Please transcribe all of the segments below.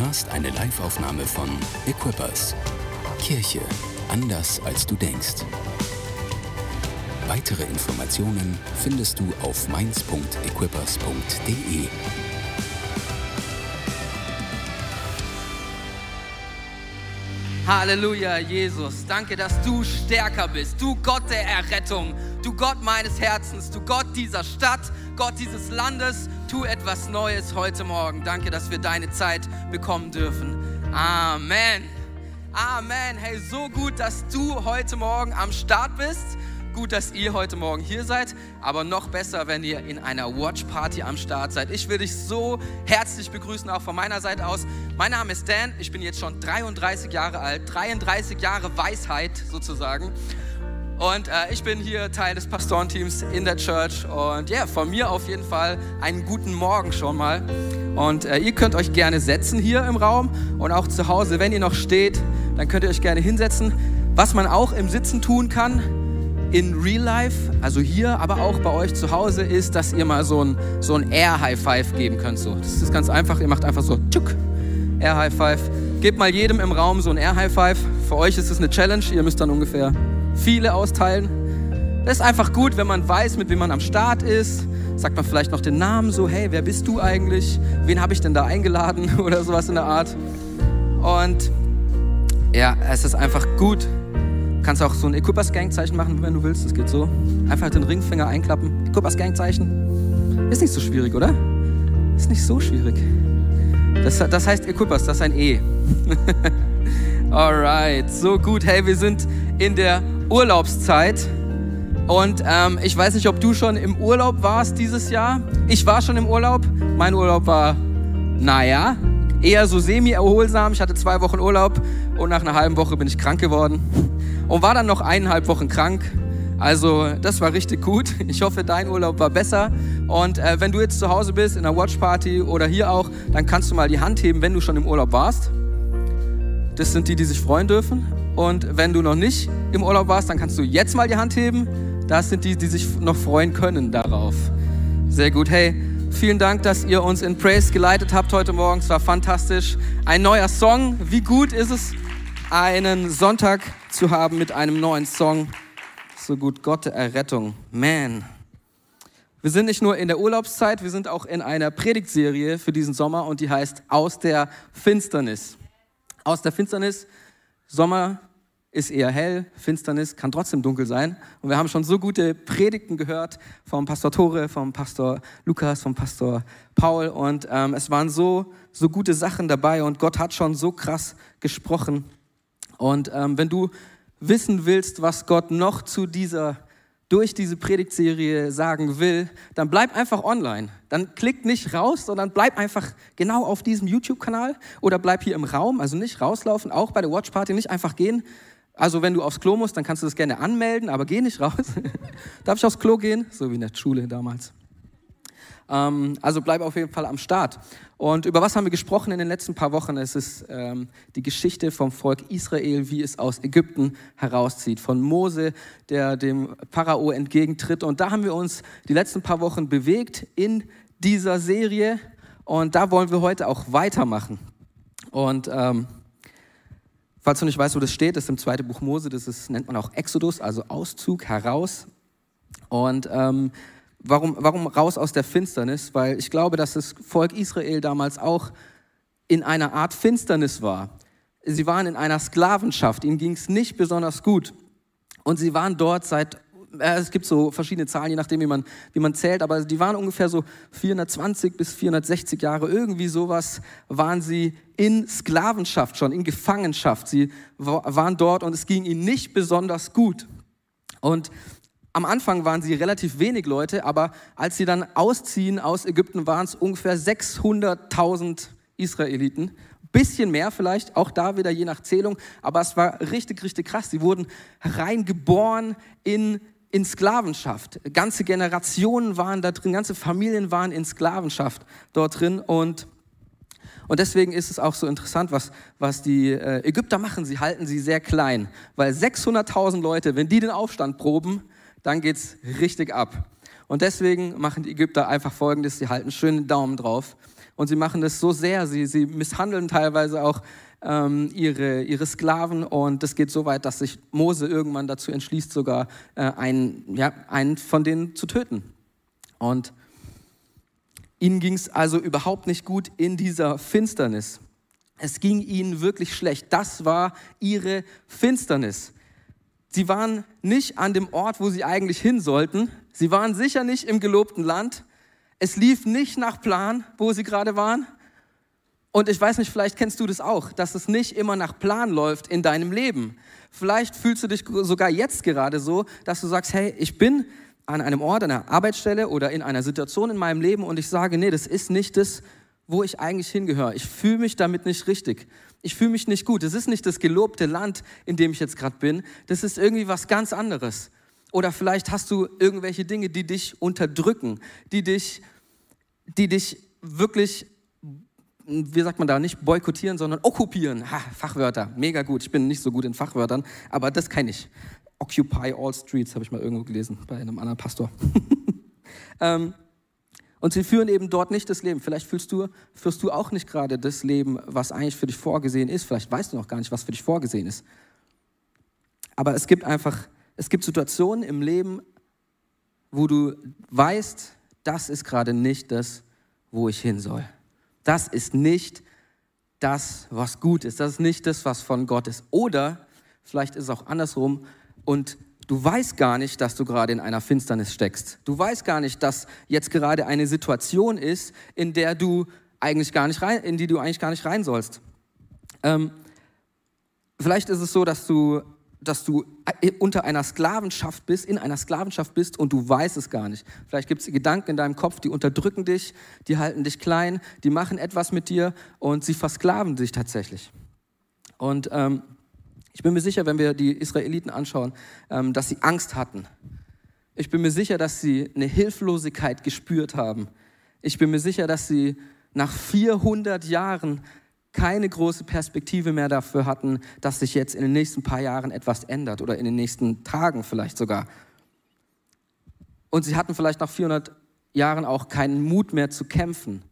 hörst eine Liveaufnahme von Equippers. Kirche anders als du denkst. Weitere Informationen findest du auf mainz.equippers.de. Halleluja, Jesus. Danke, dass du stärker bist. Du Gott der Errettung. Du Gott meines Herzens. Du Gott dieser Stadt. Gott dieses Landes. Tu etwas Neues heute Morgen. Danke, dass wir deine Zeit bekommen dürfen. Amen. Amen. Hey, so gut, dass du heute Morgen am Start bist. Gut, dass ihr heute Morgen hier seid, aber noch besser, wenn ihr in einer Watch Party am Start seid. Ich will dich so herzlich begrüßen, auch von meiner Seite aus. Mein Name ist Dan, ich bin jetzt schon 33 Jahre alt, 33 Jahre Weisheit sozusagen. Und äh, ich bin hier Teil des Pastorenteams in der Church. Und ja, von mir auf jeden Fall einen guten Morgen schon mal. Und äh, ihr könnt euch gerne setzen hier im Raum und auch zu Hause, wenn ihr noch steht, dann könnt ihr euch gerne hinsetzen. Was man auch im Sitzen tun kann, in Real Life, also hier, aber auch bei euch zu Hause, ist, dass ihr mal so ein, so ein Air High Five geben könnt. So. Das ist ganz einfach. Ihr macht einfach so tschuk, Air High Five. Gebt mal jedem im Raum so ein Air High Five. Für euch ist es eine Challenge. Ihr müsst dann ungefähr viele austeilen. Das ist einfach gut, wenn man weiß, mit wem man am Start ist. Sagt man vielleicht noch den Namen so, hey, wer bist du eigentlich? Wen habe ich denn da eingeladen oder sowas in der Art. Und ja, es ist einfach gut, Kannst auch so ein Equippers Gang Zeichen machen, wenn du willst. Das geht so. Einfach den Ringfinger einklappen. Equippers Gang Zeichen. Ist nicht so schwierig, oder? Ist nicht so schwierig. Das, das heißt Equippers, das ist ein E. Alright, so gut. Hey, wir sind in der Urlaubszeit. Und ähm, ich weiß nicht, ob du schon im Urlaub warst dieses Jahr. Ich war schon im Urlaub. Mein Urlaub war, naja, eher so semi-erholsam. Ich hatte zwei Wochen Urlaub und nach einer halben Woche bin ich krank geworden und war dann noch eineinhalb Wochen krank. Also das war richtig gut. Ich hoffe, dein Urlaub war besser. Und äh, wenn du jetzt zu Hause bist, in einer Watchparty oder hier auch, dann kannst du mal die Hand heben, wenn du schon im Urlaub warst. Das sind die, die sich freuen dürfen. Und wenn du noch nicht im Urlaub warst, dann kannst du jetzt mal die Hand heben. Das sind die, die sich noch freuen können darauf. Sehr gut. Hey, vielen Dank, dass ihr uns in Praise geleitet habt heute Morgen. Es war fantastisch. Ein neuer Song. Wie gut ist es, einen Sonntag zu haben mit einem neuen Song. So gut, Gott der Errettung. Man. Wir sind nicht nur in der Urlaubszeit, wir sind auch in einer Predigtserie für diesen Sommer und die heißt Aus der Finsternis. Aus der Finsternis, Sommer ist eher hell, Finsternis kann trotzdem dunkel sein. Und wir haben schon so gute Predigten gehört vom Pastor Tore, vom Pastor Lukas, vom Pastor Paul. Und ähm, es waren so, so gute Sachen dabei und Gott hat schon so krass gesprochen. Und ähm, wenn du wissen willst, was Gott noch zu dieser, durch diese Predigtserie sagen will, dann bleib einfach online. Dann klick nicht raus, sondern bleib einfach genau auf diesem YouTube-Kanal oder bleib hier im Raum, also nicht rauslaufen, auch bei der Watch Party nicht einfach gehen. Also wenn du aufs Klo musst, dann kannst du das gerne anmelden, aber geh nicht raus. Darf ich aufs Klo gehen? So wie in der Schule damals. Ähm, also bleib auf jeden Fall am Start. Und über was haben wir gesprochen in den letzten paar Wochen? Es ist ähm, die Geschichte vom Volk Israel, wie es aus Ägypten herauszieht. Von Mose, der dem Pharao entgegentritt. Und da haben wir uns die letzten paar Wochen bewegt in dieser Serie. Und da wollen wir heute auch weitermachen. Und ähm, falls du nicht weißt, wo das steht, das ist im zweiten Buch Mose. Das ist, nennt man auch Exodus, also Auszug heraus. Und ähm, Warum, warum raus aus der Finsternis? Weil ich glaube, dass das Volk Israel damals auch in einer Art Finsternis war. Sie waren in einer Sklavenschaft, ihnen ging es nicht besonders gut. Und sie waren dort seit, äh, es gibt so verschiedene Zahlen, je nachdem, wie man, wie man zählt, aber die waren ungefähr so 420 bis 460 Jahre, irgendwie sowas, waren sie in Sklavenschaft schon, in Gefangenschaft. Sie waren dort und es ging ihnen nicht besonders gut. Und am Anfang waren sie relativ wenig Leute, aber als sie dann ausziehen aus Ägypten, waren es ungefähr 600.000 Israeliten. Bisschen mehr vielleicht, auch da wieder je nach Zählung, aber es war richtig, richtig krass. Sie wurden reingeboren in, in Sklavenschaft. Ganze Generationen waren da drin, ganze Familien waren in Sklavenschaft dort drin und und deswegen ist es auch so interessant, was, was die äh, Ägypter machen. Sie halten sie sehr klein, weil 600.000 Leute, wenn die den Aufstand proben, dann geht es richtig ab. Und deswegen machen die Ägypter einfach Folgendes, sie halten schön den Daumen drauf Und sie machen das so sehr, sie, sie misshandeln teilweise auch ähm, ihre, ihre Sklaven und das geht so weit, dass sich Mose irgendwann dazu entschließt, sogar äh, einen, ja, einen von denen zu töten. Und ihnen ging es also überhaupt nicht gut in dieser Finsternis. Es ging ihnen wirklich schlecht. Das war ihre Finsternis. Sie waren nicht an dem Ort, wo sie eigentlich hin sollten. Sie waren sicher nicht im gelobten Land. Es lief nicht nach Plan, wo sie gerade waren. Und ich weiß nicht, vielleicht kennst du das auch, dass es nicht immer nach Plan läuft in deinem Leben. Vielleicht fühlst du dich sogar jetzt gerade so, dass du sagst, hey, ich bin an einem Ort, an einer Arbeitsstelle oder in einer Situation in meinem Leben und ich sage, nee, das ist nicht das, wo ich eigentlich hingehöre. Ich fühle mich damit nicht richtig. Ich fühle mich nicht gut. Das ist nicht das gelobte Land, in dem ich jetzt gerade bin. Das ist irgendwie was ganz anderes. Oder vielleicht hast du irgendwelche Dinge, die dich unterdrücken, die dich, die dich wirklich wie sagt man da, nicht boykottieren, sondern okkupieren. Ha, Fachwörter, mega gut. Ich bin nicht so gut in Fachwörtern, aber das kann ich. Occupy all streets, habe ich mal irgendwo gelesen bei einem anderen Pastor. ähm, und sie führen eben dort nicht das Leben. Vielleicht fühlst du, führst du auch nicht gerade das Leben, was eigentlich für dich vorgesehen ist. Vielleicht weißt du noch gar nicht, was für dich vorgesehen ist. Aber es gibt einfach, es gibt Situationen im Leben, wo du weißt, das ist gerade nicht das, wo ich hin soll. Das ist nicht das, was gut ist. Das ist nicht das, was von Gott ist. Oder vielleicht ist es auch andersrum und du weißt gar nicht, dass du gerade in einer Finsternis steckst. Du weißt gar nicht, dass jetzt gerade eine Situation ist, in der du eigentlich gar nicht rein, in die du eigentlich gar nicht rein sollst. Ähm, vielleicht ist es so, dass du dass du äh, unter einer Sklavenschaft bist, in einer Sklavenschaft bist und du weißt es gar nicht. Vielleicht gibt es Gedanken in deinem Kopf, die unterdrücken dich, die halten dich klein, die machen etwas mit dir und sie versklaven dich tatsächlich. Und ähm, ich bin mir sicher, wenn wir die Israeliten anschauen, ähm, dass sie Angst hatten. Ich bin mir sicher, dass sie eine Hilflosigkeit gespürt haben. Ich bin mir sicher, dass sie nach 400 Jahren keine große Perspektive mehr dafür hatten, dass sich jetzt in den nächsten paar Jahren etwas ändert oder in den nächsten Tagen vielleicht sogar. Und sie hatten vielleicht nach 400 Jahren auch keinen Mut mehr zu kämpfen.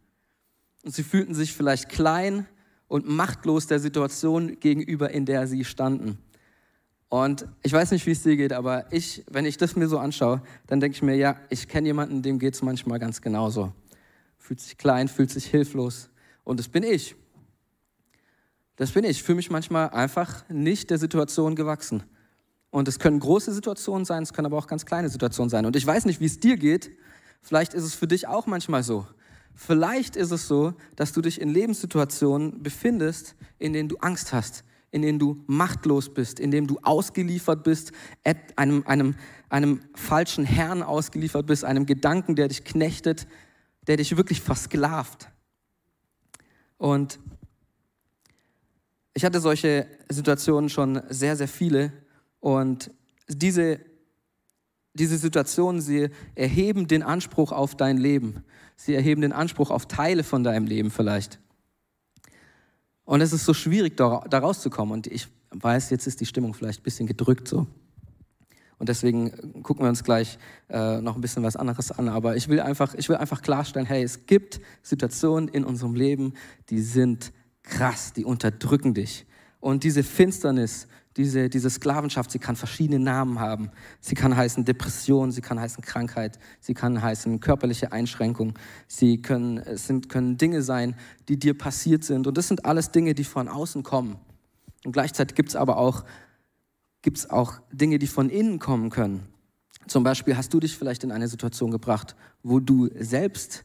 Und sie fühlten sich vielleicht klein und machtlos der Situation gegenüber, in der sie standen. Und ich weiß nicht, wie es dir geht, aber ich, wenn ich das mir so anschaue, dann denke ich mir, ja, ich kenne jemanden, dem geht es manchmal ganz genauso. Fühlt sich klein, fühlt sich hilflos. Und das bin ich. Das bin ich. Ich fühle mich manchmal einfach nicht der Situation gewachsen. Und es können große Situationen sein, es können aber auch ganz kleine Situationen sein. Und ich weiß nicht, wie es dir geht. Vielleicht ist es für dich auch manchmal so. Vielleicht ist es so, dass du dich in Lebenssituationen befindest, in denen du Angst hast, in denen du machtlos bist, in denen du ausgeliefert bist, einem, einem, einem falschen Herrn ausgeliefert bist, einem Gedanken, der dich knechtet, der dich wirklich versklavt. Und ich hatte solche Situationen schon sehr, sehr viele und diese, diese Situationen, sie erheben den Anspruch auf dein Leben. Sie erheben den Anspruch auf Teile von deinem Leben vielleicht. Und es ist so schwierig, da, rauszukommen. Und ich weiß, jetzt ist die Stimmung vielleicht ein bisschen gedrückt so. Und deswegen gucken wir uns gleich äh, noch ein bisschen was anderes an. Aber ich will, einfach, ich will einfach klarstellen, hey, es gibt Situationen in unserem Leben, die sind krass, die unterdrücken dich. Und diese Finsternis, diese, diese Sklavenschaft, sie kann verschiedene Namen haben. Sie kann heißen Depression, sie kann heißen Krankheit, sie kann heißen körperliche Einschränkung. Sie können, es sind, können Dinge sein, die dir passiert sind. Und das sind alles Dinge, die von außen kommen. Und gleichzeitig gibt es aber auch, gibt's auch Dinge, die von innen kommen können. Zum Beispiel hast du dich vielleicht in eine Situation gebracht, wo du selbst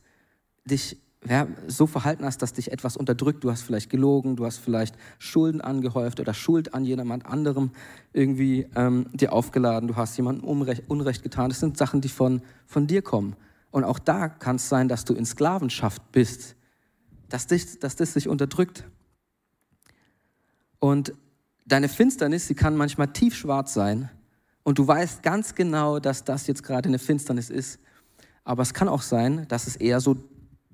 dich ja, so verhalten hast, dass dich etwas unterdrückt. Du hast vielleicht gelogen, du hast vielleicht Schulden angehäuft oder Schuld an jemand anderem irgendwie ähm, dir aufgeladen. Du hast jemandem Unrecht, Unrecht getan. Das sind Sachen, die von, von dir kommen. Und auch da kann es sein, dass du in Sklavenschaft bist, dass, dich, dass das dich unterdrückt. Und deine Finsternis, sie kann manchmal tiefschwarz sein. Und du weißt ganz genau, dass das jetzt gerade eine Finsternis ist. Aber es kann auch sein, dass es eher so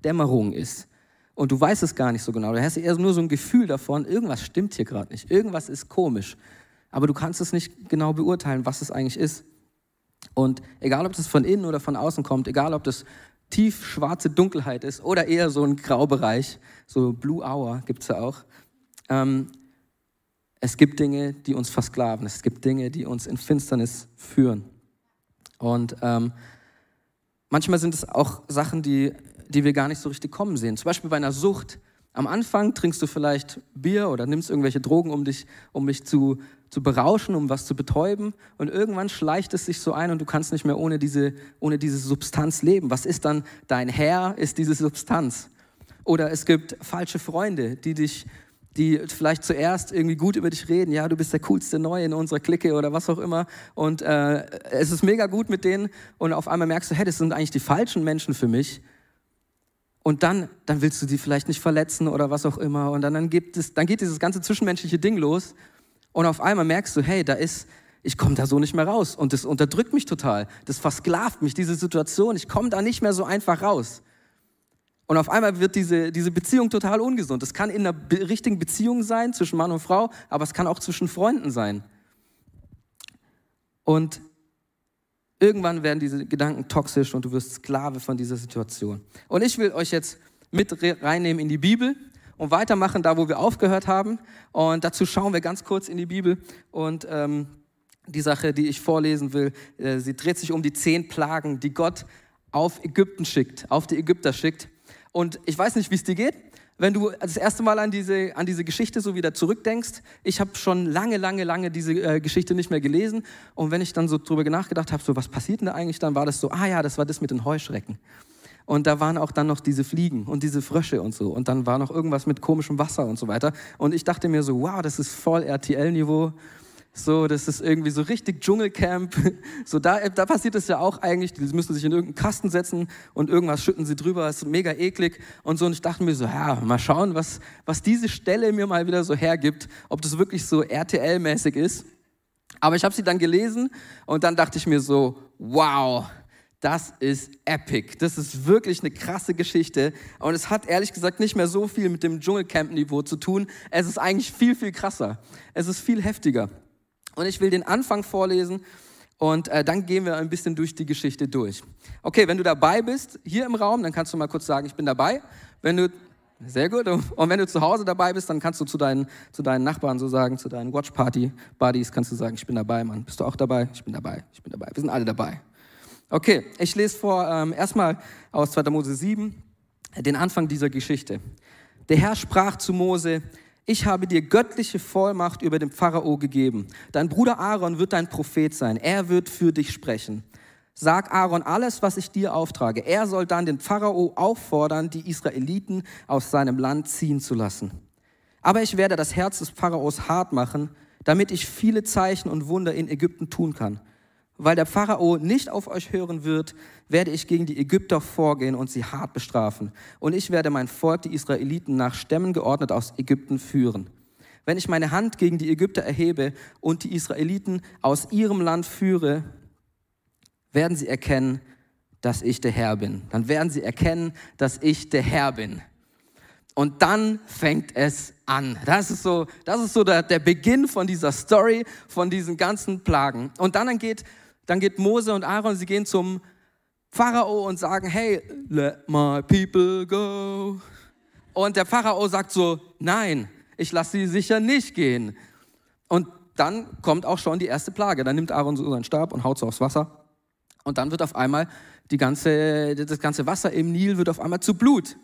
Dämmerung ist. Und du weißt es gar nicht so genau. Du hast eher nur so ein Gefühl davon, irgendwas stimmt hier gerade nicht, irgendwas ist komisch. Aber du kannst es nicht genau beurteilen, was es eigentlich ist. Und egal, ob das von innen oder von außen kommt, egal, ob das tief schwarze Dunkelheit ist oder eher so ein Graubereich, so Blue Hour gibt es ja auch. Ähm, es gibt Dinge, die uns versklaven. Es gibt Dinge, die uns in Finsternis führen. Und ähm, manchmal sind es auch Sachen, die, die wir gar nicht so richtig kommen sehen. Zum Beispiel bei einer Sucht. Am Anfang trinkst du vielleicht Bier oder nimmst irgendwelche Drogen, um dich, um dich zu, zu berauschen, um was zu betäuben. Und irgendwann schleicht es sich so ein und du kannst nicht mehr ohne diese, ohne diese Substanz leben. Was ist dann dein Herr? Ist diese Substanz. Oder es gibt falsche Freunde, die dich die vielleicht zuerst irgendwie gut über dich reden, ja, du bist der coolste Neue in unserer Clique oder was auch immer. Und äh, es ist mega gut mit denen und auf einmal merkst du, hey, das sind eigentlich die falschen Menschen für mich. Und dann, dann willst du die vielleicht nicht verletzen oder was auch immer. Und dann, dann, gibt es, dann geht dieses ganze zwischenmenschliche Ding los. Und auf einmal merkst du, hey, da ist, ich komme da so nicht mehr raus. Und das unterdrückt mich total. Das versklavt mich, diese Situation. Ich komme da nicht mehr so einfach raus. Und auf einmal wird diese, diese Beziehung total ungesund. Das kann in einer be richtigen Beziehung sein zwischen Mann und Frau, aber es kann auch zwischen Freunden sein. Und irgendwann werden diese Gedanken toxisch und du wirst Sklave von dieser Situation. Und ich will euch jetzt mit reinnehmen in die Bibel und weitermachen da, wo wir aufgehört haben. Und dazu schauen wir ganz kurz in die Bibel. Und ähm, die Sache, die ich vorlesen will, äh, sie dreht sich um die zehn Plagen, die Gott auf Ägypten schickt, auf die Ägypter schickt. Und ich weiß nicht, wie es dir geht, wenn du das erste Mal an diese, an diese Geschichte so wieder zurückdenkst. Ich habe schon lange, lange, lange diese äh, Geschichte nicht mehr gelesen. Und wenn ich dann so drüber nachgedacht habe, so was passiert denn da eigentlich, dann war das so, ah ja, das war das mit den Heuschrecken. Und da waren auch dann noch diese Fliegen und diese Frösche und so. Und dann war noch irgendwas mit komischem Wasser und so weiter. Und ich dachte mir so, wow, das ist voll RTL-Niveau. So, das ist irgendwie so richtig Dschungelcamp. So, da, da passiert es ja auch eigentlich. Die müssen sich in irgendeinen Kasten setzen und irgendwas schütten sie drüber. Das ist mega eklig und so. Und ich dachte mir so, ja, mal schauen, was, was diese Stelle mir mal wieder so hergibt. Ob das wirklich so RTL-mäßig ist. Aber ich habe sie dann gelesen und dann dachte ich mir so, wow, das ist epic. Das ist wirklich eine krasse Geschichte. Und es hat ehrlich gesagt nicht mehr so viel mit dem Dschungelcamp-Niveau zu tun. Es ist eigentlich viel, viel krasser. Es ist viel heftiger. Und ich will den Anfang vorlesen und äh, dann gehen wir ein bisschen durch die Geschichte durch. Okay, wenn du dabei bist, hier im Raum, dann kannst du mal kurz sagen, ich bin dabei. Wenn du, sehr gut, und wenn du zu Hause dabei bist, dann kannst du zu deinen, zu deinen Nachbarn so sagen, zu deinen Watch-Party-Buddies, kannst du sagen, ich bin dabei, Mann. Bist du auch dabei? Ich bin dabei, ich bin dabei. Wir sind alle dabei. Okay, ich lese vor ähm, erstmal aus 2. Mose 7 den Anfang dieser Geschichte. Der Herr sprach zu Mose, ich habe dir göttliche Vollmacht über den Pharao gegeben. Dein Bruder Aaron wird dein Prophet sein. Er wird für dich sprechen. Sag Aaron alles, was ich dir auftrage. Er soll dann den Pharao auffordern, die Israeliten aus seinem Land ziehen zu lassen. Aber ich werde das Herz des Pharaos hart machen, damit ich viele Zeichen und Wunder in Ägypten tun kann. Weil der Pharao nicht auf euch hören wird, werde ich gegen die Ägypter vorgehen und sie hart bestrafen. Und ich werde mein Volk, die Israeliten, nach Stämmen geordnet aus Ägypten führen. Wenn ich meine Hand gegen die Ägypter erhebe und die Israeliten aus ihrem Land führe, werden sie erkennen, dass ich der Herr bin. Dann werden sie erkennen, dass ich der Herr bin. Und dann fängt es an. Das ist so, das ist so der, der Beginn von dieser Story, von diesen ganzen Plagen. Und dann geht dann geht Mose und Aaron, sie gehen zum Pharao und sagen, hey, let my people go. Und der Pharao sagt so, nein, ich lasse sie sicher nicht gehen. Und dann kommt auch schon die erste Plage. Dann nimmt Aaron so seinen Stab und haut so aufs Wasser. Und dann wird auf einmal die ganze, das ganze Wasser im Nil wird auf einmal zu Blut.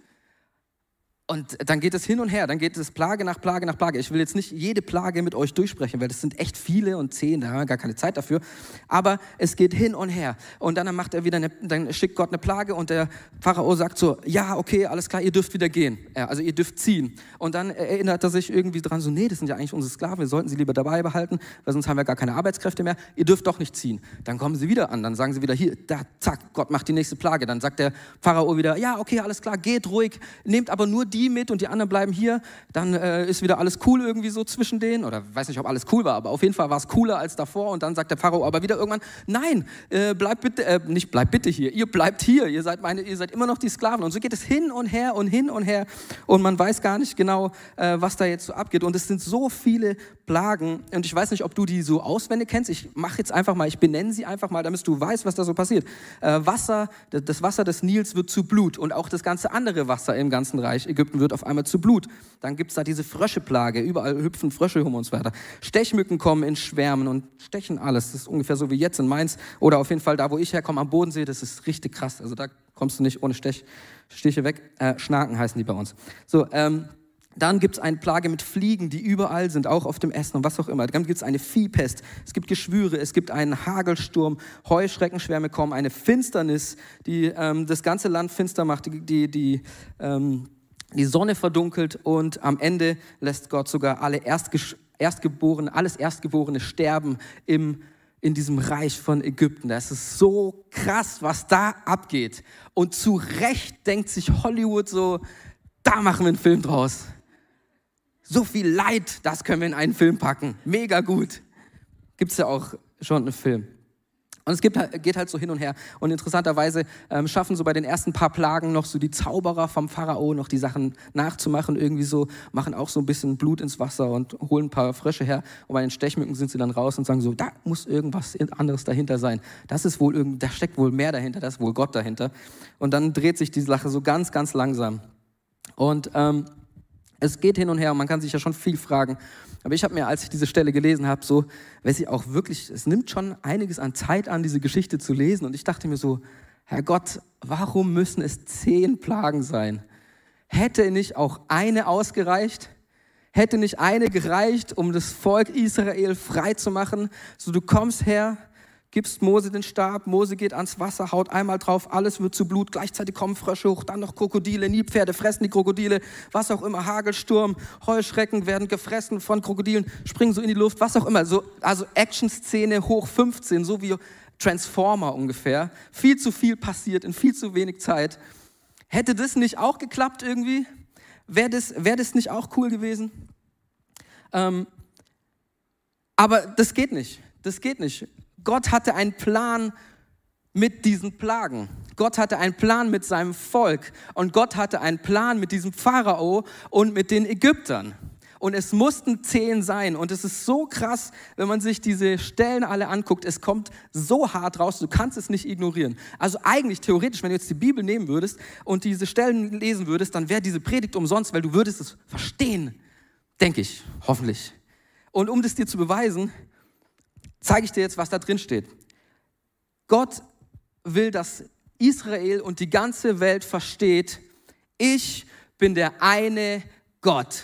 Und dann geht es hin und her, dann geht es Plage nach Plage nach Plage. Ich will jetzt nicht jede Plage mit euch durchsprechen, weil das sind echt viele und zehn, da haben wir gar keine Zeit dafür. Aber es geht hin und her. Und dann macht er wieder, eine, dann schickt Gott eine Plage und der Pharao sagt so, ja, okay, alles klar, ihr dürft wieder gehen. Ja, also ihr dürft ziehen. Und dann erinnert er sich irgendwie dran, so, nee, das sind ja eigentlich unsere Sklaven, wir sollten sie lieber dabei behalten, weil sonst haben wir gar keine Arbeitskräfte mehr. Ihr dürft doch nicht ziehen. Dann kommen sie wieder an, dann sagen sie wieder, hier, da, zack, Gott macht die nächste Plage. Dann sagt der Pharao wieder, ja, okay, alles klar, geht ruhig, nehmt aber nur die die mit und die anderen bleiben hier, dann äh, ist wieder alles cool irgendwie so zwischen denen. Oder weiß nicht, ob alles cool war, aber auf jeden Fall war es cooler als davor. Und dann sagt der Pharao aber wieder irgendwann, nein, äh, bleibt bitte, äh, nicht bleibt bitte hier, ihr bleibt hier, ihr seid, meine, ihr seid immer noch die Sklaven. Und so geht es hin und her und hin und her. Und man weiß gar nicht genau, äh, was da jetzt so abgeht. Und es sind so viele Plagen. Und ich weiß nicht, ob du die so auswendig kennst. Ich mache jetzt einfach mal, ich benenne sie einfach mal, damit du weißt, was da so passiert. Äh, Wasser, das Wasser des Nils wird zu Blut und auch das ganze andere Wasser im ganzen Reich Ägypten wird auf einmal zu Blut. Dann gibt es da diese Fröscheplage, überall hüpfen Frösche und so weiter. Stechmücken kommen in Schwärmen und stechen alles. Das ist ungefähr so wie jetzt in Mainz oder auf jeden Fall da, wo ich herkomme, am Bodensee. Das ist richtig krass. Also da kommst du nicht ohne Stech, Stiche weg. Äh, Schnaken heißen die bei uns. So, ähm, dann gibt es eine Plage mit Fliegen, die überall sind, auch auf dem Essen und was auch immer. Dann gibt es eine Viehpest, es gibt Geschwüre, es gibt einen Hagelsturm, Heuschreckenschwärme kommen, eine Finsternis, die ähm, das ganze Land finster macht, die, die, die, ähm, die Sonne verdunkelt und am Ende lässt Gott sogar alle Erstges alles Erstgeborene sterben im, in diesem Reich von Ägypten. Das ist so krass, was da abgeht. Und zu Recht denkt sich Hollywood so, da machen wir einen Film draus. So viel Leid, das können wir in einen Film packen. Mega gut. Gibt es ja auch schon einen Film. Und es gibt, geht halt so hin und her. Und interessanterweise ähm, schaffen so bei den ersten paar Plagen noch so die Zauberer vom Pharao noch die Sachen nachzumachen. Irgendwie so, machen auch so ein bisschen Blut ins Wasser und holen ein paar Frösche her. Und bei den Stechmücken sind sie dann raus und sagen so, da muss irgendwas anderes dahinter sein. Das ist wohl irgend, da steckt wohl mehr dahinter, da ist wohl Gott dahinter. Und dann dreht sich die Sache so ganz, ganz langsam. Und ähm, es geht hin und her und man kann sich ja schon viel fragen. Aber ich habe mir, als ich diese Stelle gelesen habe, so, weiß ich auch wirklich, es nimmt schon einiges an Zeit an, diese Geschichte zu lesen. Und ich dachte mir so, Herr Gott, warum müssen es zehn Plagen sein? Hätte nicht auch eine ausgereicht? Hätte nicht eine gereicht, um das Volk Israel frei zu machen? So, du kommst her, gibst Mose den Stab, Mose geht ans Wasser, haut einmal drauf, alles wird zu Blut, gleichzeitig kommen Frösche hoch, dann noch Krokodile, Nilpferde fressen die Krokodile, was auch immer, Hagelsturm, Heuschrecken werden gefressen von Krokodilen, springen so in die Luft, was auch immer. So, also Action-Szene hoch 15, so wie Transformer ungefähr. Viel zu viel passiert in viel zu wenig Zeit. Hätte das nicht auch geklappt irgendwie? Wäre das, wär das nicht auch cool gewesen? Ähm, aber das geht nicht. Das geht nicht. Gott hatte einen Plan mit diesen Plagen. Gott hatte einen Plan mit seinem Volk und Gott hatte einen Plan mit diesem Pharao und mit den Ägyptern. Und es mussten zehn sein. Und es ist so krass, wenn man sich diese Stellen alle anguckt. Es kommt so hart raus, du kannst es nicht ignorieren. Also eigentlich theoretisch, wenn du jetzt die Bibel nehmen würdest und diese Stellen lesen würdest, dann wäre diese Predigt umsonst, weil du würdest es verstehen. Denke ich, hoffentlich. Und um das dir zu beweisen, zeige ich dir jetzt, was da drin steht. Gott will, dass Israel und die ganze Welt versteht, ich bin der eine Gott.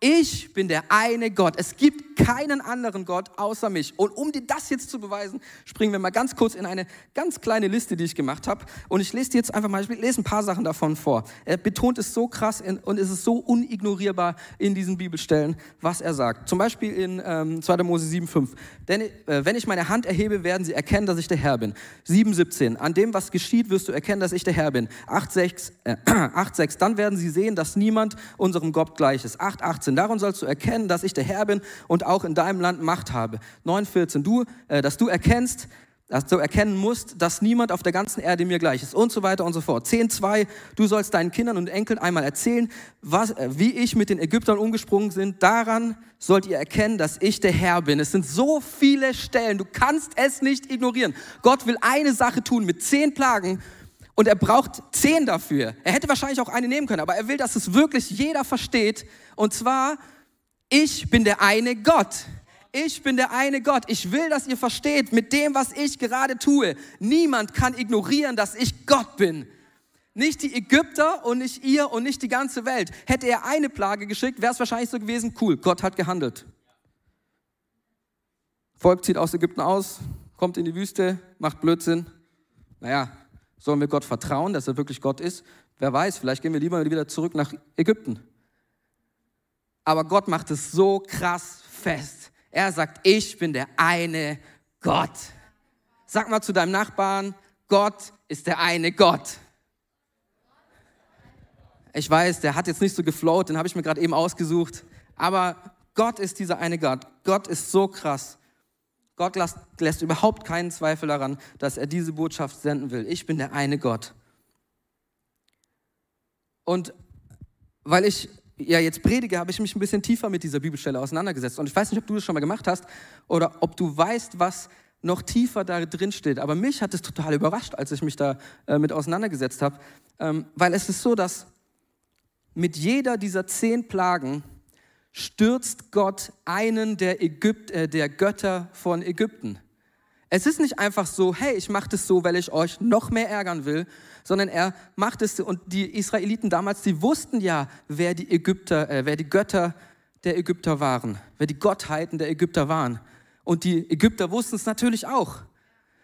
Ich bin der eine Gott. Es gibt keinen anderen Gott außer mich. Und um dir das jetzt zu beweisen, springen wir mal ganz kurz in eine ganz kleine Liste, die ich gemacht habe. Und ich lese dir jetzt einfach mal, ich lese ein paar Sachen davon vor. Er betont es so krass und es ist so unignorierbar in diesen Bibelstellen, was er sagt. Zum Beispiel in ähm, 2. Mose 7,5. Denn äh, wenn ich meine Hand erhebe, werden sie erkennen, dass ich der Herr bin. 7,17. An dem, was geschieht, wirst du erkennen, dass ich der Herr bin. 8,6. Äh, 8,6. Dann werden sie sehen, dass niemand unserem Gott gleich ist. 8,18. 14, darum sollst du erkennen, dass ich der Herr bin und auch in deinem Land Macht habe. 9,14, du, äh, dass du erkennst, dass du erkennen musst, dass niemand auf der ganzen Erde mir gleich ist und so weiter und so fort. 10.2, du sollst deinen Kindern und Enkeln einmal erzählen, was, äh, wie ich mit den Ägyptern umgesprungen bin. Daran sollt ihr erkennen, dass ich der Herr bin. Es sind so viele Stellen, du kannst es nicht ignorieren. Gott will eine Sache tun mit zehn Plagen und er braucht zehn dafür. Er hätte wahrscheinlich auch eine nehmen können, aber er will, dass es wirklich jeder versteht. Und zwar, ich bin der eine Gott. Ich bin der eine Gott. Ich will, dass ihr versteht mit dem, was ich gerade tue. Niemand kann ignorieren, dass ich Gott bin. Nicht die Ägypter und nicht ihr und nicht die ganze Welt. Hätte er eine Plage geschickt, wäre es wahrscheinlich so gewesen, cool, Gott hat gehandelt. Volk zieht aus Ägypten aus, kommt in die Wüste, macht Blödsinn. Naja, Sollen wir Gott vertrauen, dass er wirklich Gott ist? Wer weiß, vielleicht gehen wir lieber wieder zurück nach Ägypten. Aber Gott macht es so krass fest. Er sagt, ich bin der eine Gott. Sag mal zu deinem Nachbarn, Gott ist der eine Gott. Ich weiß, der hat jetzt nicht so geflowt, den habe ich mir gerade eben ausgesucht. Aber Gott ist dieser eine Gott. Gott ist so krass. Gott lässt, lässt überhaupt keinen Zweifel daran, dass er diese Botschaft senden will. Ich bin der eine Gott. Und weil ich ja jetzt predige, habe ich mich ein bisschen tiefer mit dieser Bibelstelle auseinandergesetzt. Und ich weiß nicht, ob du das schon mal gemacht hast oder ob du weißt, was noch tiefer da drin steht. Aber mich hat es total überrascht, als ich mich da äh, mit auseinandergesetzt habe. Ähm, weil es ist so, dass mit jeder dieser zehn Plagen stürzt Gott einen der, Ägypt, äh, der Götter von Ägypten. Es ist nicht einfach so, hey, ich mache das so, weil ich euch noch mehr ärgern will, sondern er macht es und die Israeliten damals, die wussten ja, wer die Ägypter, äh, wer die Götter der Ägypter waren, wer die Gottheiten der Ägypter waren. Und die Ägypter wussten es natürlich auch.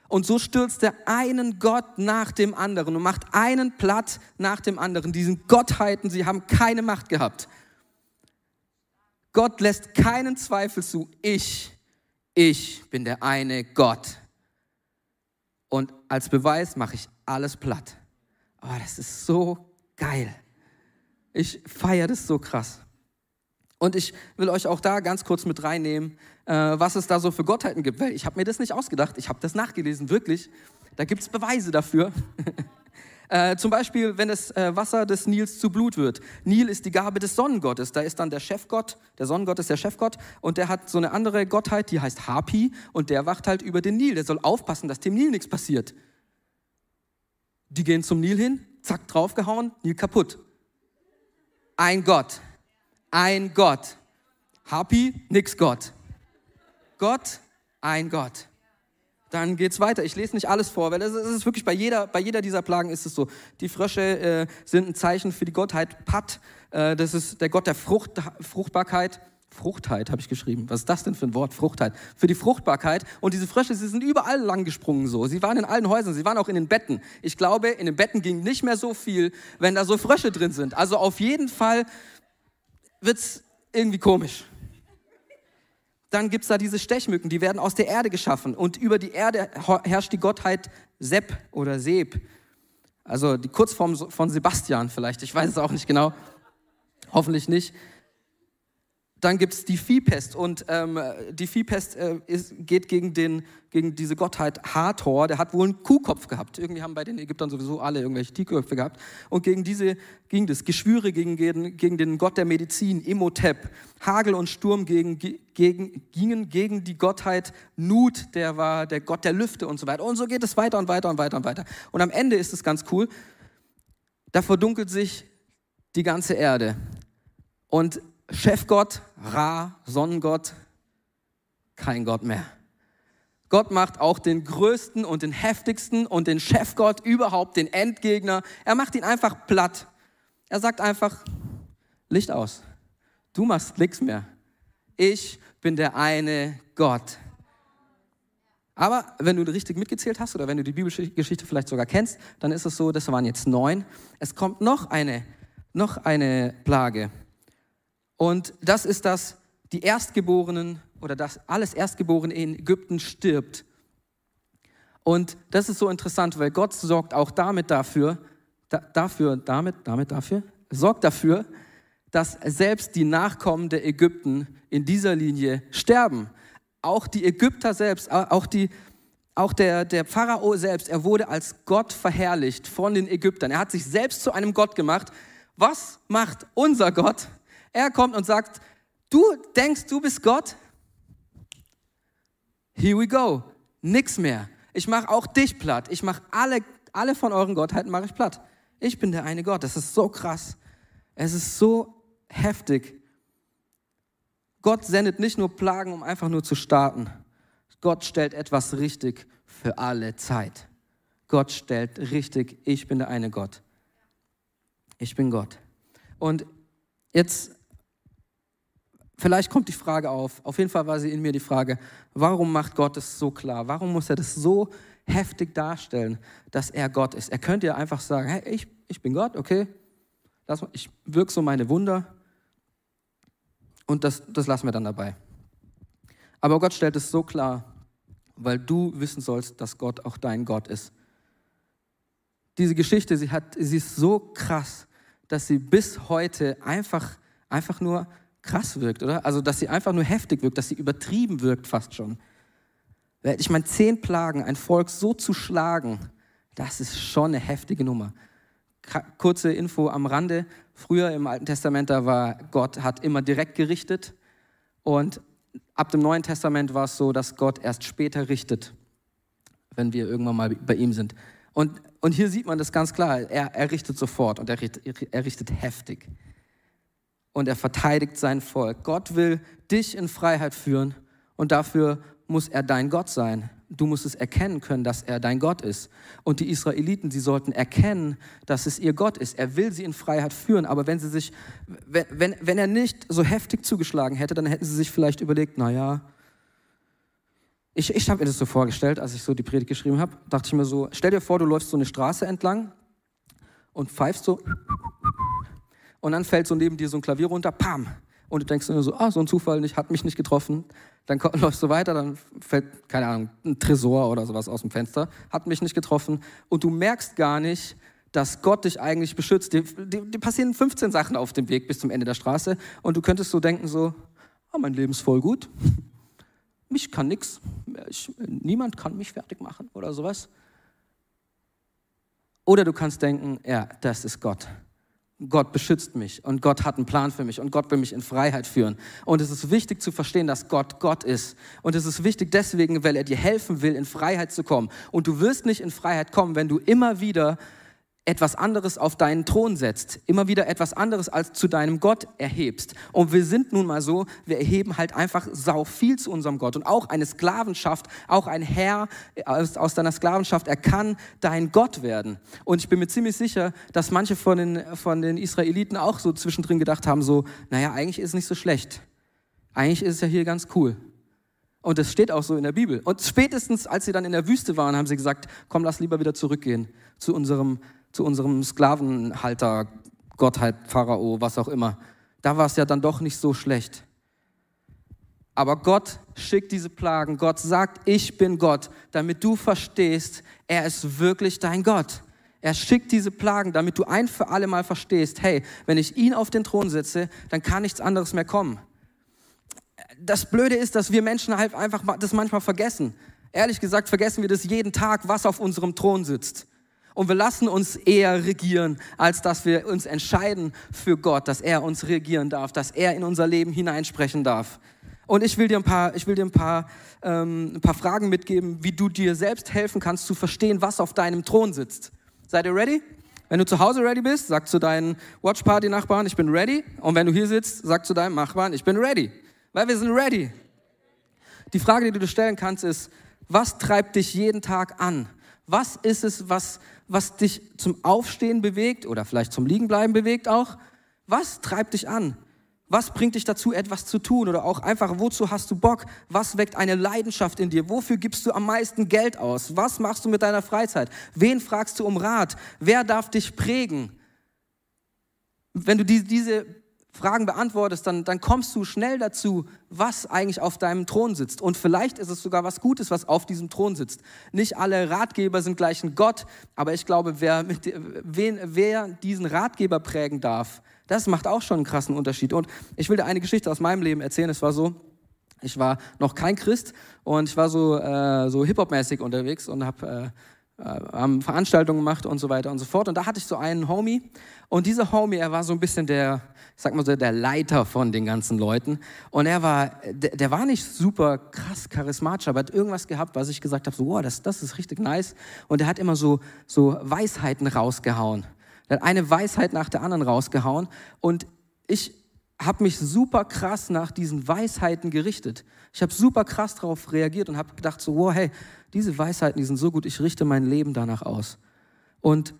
Und so stürzt er einen Gott nach dem anderen und macht einen platt nach dem anderen. Diesen Gottheiten, sie haben keine Macht gehabt. Gott lässt keinen Zweifel zu. Ich, ich bin der eine Gott. Und als Beweis mache ich alles platt. Oh, das ist so geil. Ich feiere das so krass. Und ich will euch auch da ganz kurz mit reinnehmen, äh, was es da so für Gottheiten gibt. Weil ich habe mir das nicht ausgedacht, ich habe das nachgelesen, wirklich. Da gibt es Beweise dafür. äh, zum Beispiel, wenn das äh, Wasser des Nils zu Blut wird. Nil ist die Gabe des Sonnengottes. Da ist dann der Chefgott, der Sonnengott ist der Chefgott und der hat so eine andere Gottheit, die heißt Hapi und der wacht halt über den Nil. Der soll aufpassen, dass dem Nil nichts passiert. Die gehen zum Nil hin, zack, draufgehauen, Nil kaputt. Ein Gott ein Gott. Happy, nix Gott. Gott, ein Gott. Dann geht's weiter. Ich lese nicht alles vor, weil es ist wirklich bei jeder, bei jeder dieser Plagen ist es so. Die Frösche äh, sind ein Zeichen für die Gottheit Pat. Äh, das ist der Gott der Frucht, Fruchtbarkeit. Fruchtheit habe ich geschrieben. Was ist das denn für ein Wort? Fruchtheit. Für die Fruchtbarkeit. Und diese Frösche, sie sind überall lang gesprungen so. Sie waren in allen Häusern, sie waren auch in den Betten. Ich glaube, in den Betten ging nicht mehr so viel, wenn da so Frösche drin sind. Also auf jeden Fall wird es irgendwie komisch. Dann gibt es da diese Stechmücken, die werden aus der Erde geschaffen. Und über die Erde herrscht die Gottheit Sepp oder Seb. Also die Kurzform von Sebastian vielleicht, ich weiß es auch nicht genau. Hoffentlich nicht. Dann gibt es die Viehpest und ähm, die Viehpest äh, ist, geht gegen, den, gegen diese Gottheit Hathor. Der hat wohl einen Kuhkopf gehabt. Irgendwie haben bei den Ägyptern sowieso alle irgendwelche Tierköpfe gehabt. Und gegen diese ging das. Geschwüre gegen, gegen den Gott der Medizin, Imhotep. Hagel und Sturm gegen, gegen, gingen gegen die Gottheit Nut, der war der Gott der Lüfte und so weiter. Und so geht es weiter und weiter und weiter und weiter. Und am Ende ist es ganz cool. Da verdunkelt sich die ganze Erde. Und Chefgott, Ra, Sonnengott, kein Gott mehr. Gott macht auch den größten und den heftigsten und den Chefgott überhaupt, den Endgegner. Er macht ihn einfach platt. Er sagt einfach, Licht aus. Du machst nichts mehr. Ich bin der eine Gott. Aber wenn du richtig mitgezählt hast oder wenn du die Bibelgeschichte vielleicht sogar kennst, dann ist es so, das waren jetzt neun. Es kommt noch eine, noch eine Plage. Und das ist das, die Erstgeborenen oder das alles Erstgeborene in Ägypten stirbt. Und das ist so interessant, weil Gott sorgt auch damit dafür, da, dafür, damit, damit dafür, sorgt dafür, dass selbst die Nachkommen der Ägypten in dieser Linie sterben. Auch die Ägypter selbst, auch, die, auch der, der Pharao selbst, er wurde als Gott verherrlicht von den Ägyptern. Er hat sich selbst zu einem Gott gemacht. Was macht unser Gott? Er kommt und sagt, du denkst, du bist Gott? Here we go. Nix mehr. Ich mache auch dich platt. Ich mache alle, alle von euren Gottheiten mache ich platt. Ich bin der eine Gott. Das ist so krass. Es ist so heftig. Gott sendet nicht nur Plagen, um einfach nur zu starten. Gott stellt etwas richtig für alle Zeit. Gott stellt richtig, ich bin der eine Gott. Ich bin Gott. Und jetzt Vielleicht kommt die Frage auf, auf jeden Fall war sie in mir die Frage, warum macht Gott es so klar? Warum muss er das so heftig darstellen, dass er Gott ist? Er könnte ja einfach sagen, hey, ich, ich bin Gott, okay, Lass, ich wirke so meine Wunder und das, das lassen wir dann dabei. Aber Gott stellt es so klar, weil du wissen sollst, dass Gott auch dein Gott ist. Diese Geschichte, sie, hat, sie ist so krass, dass sie bis heute einfach, einfach nur krass wirkt, oder? Also, dass sie einfach nur heftig wirkt, dass sie übertrieben wirkt fast schon. Ich meine, zehn Plagen, ein Volk so zu schlagen, das ist schon eine heftige Nummer. Kurze Info am Rande. Früher im Alten Testament, da war Gott hat immer direkt gerichtet. Und ab dem Neuen Testament war es so, dass Gott erst später richtet, wenn wir irgendwann mal bei ihm sind. Und, und hier sieht man das ganz klar. Er, er richtet sofort und er richtet, er richtet heftig. Und er verteidigt sein Volk. Gott will dich in Freiheit führen und dafür muss er dein Gott sein. Du musst es erkennen können, dass er dein Gott ist. Und die Israeliten, sie sollten erkennen, dass es ihr Gott ist. Er will sie in Freiheit führen. Aber wenn sie sich, wenn, wenn, wenn er nicht so heftig zugeschlagen hätte, dann hätten sie sich vielleicht überlegt, naja, ich, ich habe mir das so vorgestellt, als ich so die Predigt geschrieben habe, dachte ich mir so, stell dir vor, du läufst so eine Straße entlang und pfeifst so und dann fällt so neben dir so ein Klavier runter, pam, und du denkst nur so, ah, so ein Zufall, nicht, hat mich nicht getroffen. Dann läufst du weiter, dann fällt, keine Ahnung, ein Tresor oder sowas aus dem Fenster, hat mich nicht getroffen. Und du merkst gar nicht, dass Gott dich eigentlich beschützt. Dir, dir, dir passieren 15 Sachen auf dem Weg bis zum Ende der Straße und du könntest so denken, so, ah, mein Leben ist voll gut, mich kann nichts, niemand kann mich fertig machen oder sowas. Oder du kannst denken, ja, das ist Gott. Gott beschützt mich und Gott hat einen Plan für mich und Gott will mich in Freiheit führen. Und es ist wichtig zu verstehen, dass Gott Gott ist. Und es ist wichtig deswegen, weil er dir helfen will, in Freiheit zu kommen. Und du wirst nicht in Freiheit kommen, wenn du immer wieder etwas anderes auf deinen Thron setzt, immer wieder etwas anderes als zu deinem Gott erhebst. Und wir sind nun mal so, wir erheben halt einfach sau viel zu unserem Gott. Und auch eine Sklavenschaft, auch ein Herr aus, aus deiner Sklavenschaft, er kann dein Gott werden. Und ich bin mir ziemlich sicher, dass manche von den, von den Israeliten auch so zwischendrin gedacht haben, so, naja, eigentlich ist es nicht so schlecht. Eigentlich ist es ja hier ganz cool. Und das steht auch so in der Bibel. Und spätestens, als sie dann in der Wüste waren, haben sie gesagt, komm, lass lieber wieder zurückgehen zu unserem zu unserem Sklavenhalter, Gottheit, Pharao, was auch immer. Da war es ja dann doch nicht so schlecht. Aber Gott schickt diese Plagen. Gott sagt, ich bin Gott, damit du verstehst, er ist wirklich dein Gott. Er schickt diese Plagen, damit du ein für alle Mal verstehst, hey, wenn ich ihn auf den Thron setze, dann kann nichts anderes mehr kommen. Das Blöde ist, dass wir Menschen halt einfach das manchmal vergessen. Ehrlich gesagt vergessen wir das jeden Tag, was auf unserem Thron sitzt. Und wir lassen uns eher regieren, als dass wir uns entscheiden für Gott, dass er uns regieren darf, dass er in unser Leben hineinsprechen darf. Und ich will dir ein paar, ich will dir ein paar, ähm, ein paar Fragen mitgeben, wie du dir selbst helfen kannst zu verstehen, was auf deinem Thron sitzt. Seid ihr ready? Wenn du zu Hause ready bist, sag zu deinen Watchparty-Nachbarn, ich bin ready. Und wenn du hier sitzt, sag zu deinem Nachbarn, ich bin ready. Weil wir sind ready. Die Frage, die du dir stellen kannst, ist, was treibt dich jeden Tag an? Was ist es, was, was dich zum Aufstehen bewegt oder vielleicht zum Liegenbleiben bewegt auch? Was treibt dich an? Was bringt dich dazu, etwas zu tun? Oder auch einfach, wozu hast du Bock? Was weckt eine Leidenschaft in dir? Wofür gibst du am meisten Geld aus? Was machst du mit deiner Freizeit? Wen fragst du um Rat? Wer darf dich prägen? Wenn du die, diese Fragen beantwortest, dann, dann kommst du schnell dazu, was eigentlich auf deinem Thron sitzt. Und vielleicht ist es sogar was Gutes, was auf diesem Thron sitzt. Nicht alle Ratgeber sind gleich ein Gott, aber ich glaube, wer, mit, wen, wer diesen Ratgeber prägen darf, das macht auch schon einen krassen Unterschied. Und ich will dir eine Geschichte aus meinem Leben erzählen. Es war so, ich war noch kein Christ und ich war so, äh, so Hip-Hop-mäßig unterwegs und habe äh, haben Veranstaltungen gemacht und so weiter und so fort. Und da hatte ich so einen Homie. Und dieser Homie, er war so ein bisschen der, ich sag mal so, der Leiter von den ganzen Leuten. Und er war, der, der war nicht super krass charismatisch, aber hat irgendwas gehabt, was ich gesagt habe, so, wow, das, das ist richtig nice. Und er hat immer so, so Weisheiten rausgehauen. Er hat eine Weisheit nach der anderen rausgehauen. Und ich habe mich super krass nach diesen Weisheiten gerichtet. Ich habe super krass darauf reagiert und habe gedacht so, wow, hey, diese Weisheiten, die sind so gut, ich richte mein Leben danach aus. Und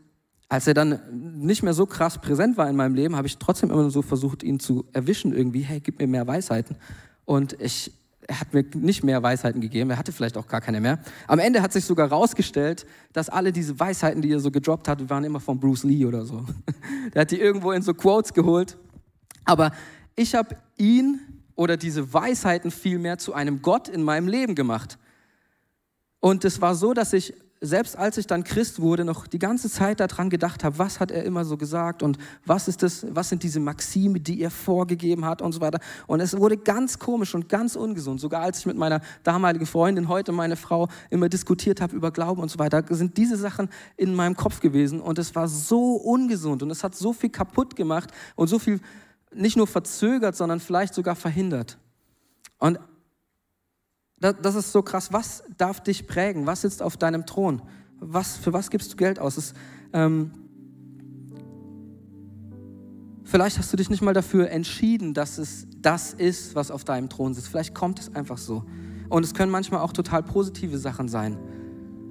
als er dann nicht mehr so krass präsent war in meinem Leben, habe ich trotzdem immer so versucht, ihn zu erwischen irgendwie, hey, gib mir mehr Weisheiten. Und ich, er hat mir nicht mehr Weisheiten gegeben, er hatte vielleicht auch gar keine mehr. Am Ende hat sich sogar rausgestellt, dass alle diese Weisheiten, die er so gedroppt hat, waren immer von Bruce Lee oder so. Der hat die irgendwo in so Quotes geholt aber ich habe ihn oder diese Weisheiten vielmehr zu einem Gott in meinem Leben gemacht. Und es war so, dass ich selbst als ich dann Christ wurde, noch die ganze Zeit daran gedacht habe, was hat er immer so gesagt und was ist das, was sind diese Maxime, die er vorgegeben hat und so weiter. Und es wurde ganz komisch und ganz ungesund. Sogar als ich mit meiner damaligen Freundin, heute meine Frau, immer diskutiert habe über Glauben und so weiter, sind diese Sachen in meinem Kopf gewesen und es war so ungesund und es hat so viel kaputt gemacht und so viel nicht nur verzögert, sondern vielleicht sogar verhindert. Und das ist so krass. Was darf dich prägen? Was sitzt auf deinem Thron? Was, für was gibst du Geld aus? Es, ähm, vielleicht hast du dich nicht mal dafür entschieden, dass es das ist, was auf deinem Thron sitzt. Vielleicht kommt es einfach so. Und es können manchmal auch total positive Sachen sein.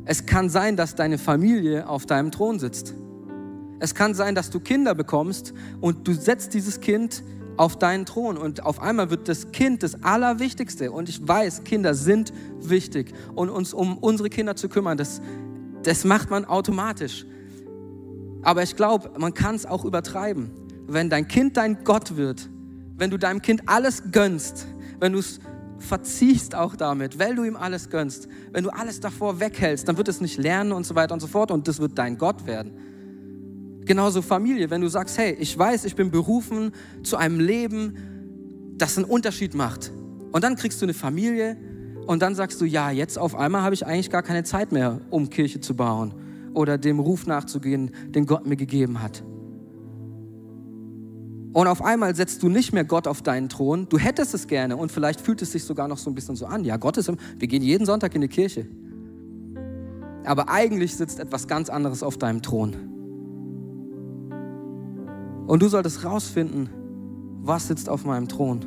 Es kann sein, dass deine Familie auf deinem Thron sitzt. Es kann sein, dass du Kinder bekommst und du setzt dieses Kind auf deinen Thron und auf einmal wird das Kind das Allerwichtigste. Und ich weiß, Kinder sind wichtig und uns um unsere Kinder zu kümmern, das, das macht man automatisch. Aber ich glaube, man kann es auch übertreiben. Wenn dein Kind dein Gott wird, wenn du deinem Kind alles gönnst, wenn du es verziehst auch damit, weil du ihm alles gönnst, wenn du alles davor weghältst, dann wird es nicht lernen und so weiter und so fort und das wird dein Gott werden. Genauso Familie, wenn du sagst, hey, ich weiß, ich bin berufen zu einem Leben, das einen Unterschied macht. Und dann kriegst du eine Familie und dann sagst du, ja, jetzt auf einmal habe ich eigentlich gar keine Zeit mehr, um Kirche zu bauen oder dem Ruf nachzugehen, den Gott mir gegeben hat. Und auf einmal setzt du nicht mehr Gott auf deinen Thron. Du hättest es gerne und vielleicht fühlt es sich sogar noch so ein bisschen so an. Ja, Gott ist, im, wir gehen jeden Sonntag in die Kirche. Aber eigentlich sitzt etwas ganz anderes auf deinem Thron. Und du solltest rausfinden, was sitzt auf meinem Thron.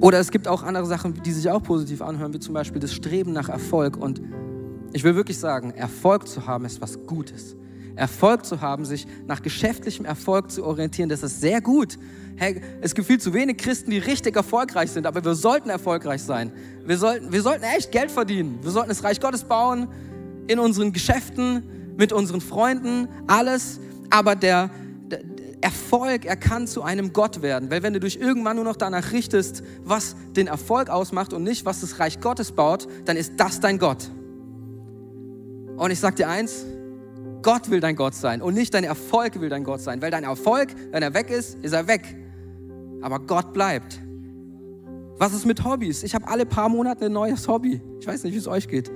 Oder es gibt auch andere Sachen, die sich auch positiv anhören, wie zum Beispiel das Streben nach Erfolg. Und ich will wirklich sagen, Erfolg zu haben ist was Gutes. Erfolg zu haben, sich nach geschäftlichem Erfolg zu orientieren, das ist sehr gut. Hey, es gibt viel zu wenig Christen, die richtig erfolgreich sind, aber wir sollten erfolgreich sein. Wir sollten, wir sollten echt Geld verdienen. Wir sollten das Reich Gottes bauen, in unseren Geschäften, mit unseren Freunden, alles aber der, der Erfolg, er kann zu einem Gott werden. Weil wenn du dich irgendwann nur noch danach richtest, was den Erfolg ausmacht und nicht, was das Reich Gottes baut, dann ist das dein Gott. Und ich sag dir eins, Gott will dein Gott sein und nicht dein Erfolg will dein Gott sein. Weil dein Erfolg, wenn er weg ist, ist er weg. Aber Gott bleibt. Was ist mit Hobbys? Ich habe alle paar Monate ein neues Hobby. Ich weiß nicht, wie es euch geht.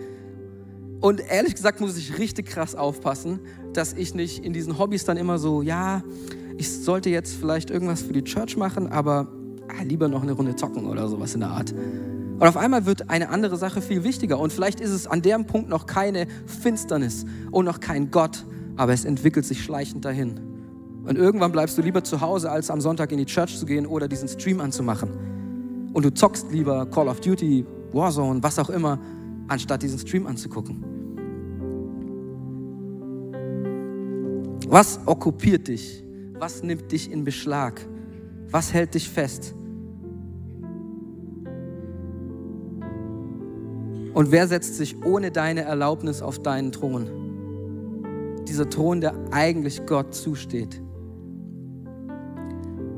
Und ehrlich gesagt muss ich richtig krass aufpassen, dass ich nicht in diesen Hobbys dann immer so, ja, ich sollte jetzt vielleicht irgendwas für die Church machen, aber ah, lieber noch eine Runde zocken oder sowas in der Art. Und auf einmal wird eine andere Sache viel wichtiger. Und vielleicht ist es an dem Punkt noch keine Finsternis und noch kein Gott, aber es entwickelt sich schleichend dahin. Und irgendwann bleibst du lieber zu Hause, als am Sonntag in die Church zu gehen oder diesen Stream anzumachen. Und du zockst lieber Call of Duty, Warzone, was auch immer, anstatt diesen Stream anzugucken. Was okkupiert dich? Was nimmt dich in Beschlag? Was hält dich fest? Und wer setzt sich ohne deine Erlaubnis auf deinen Thron? Dieser Thron, der eigentlich Gott zusteht.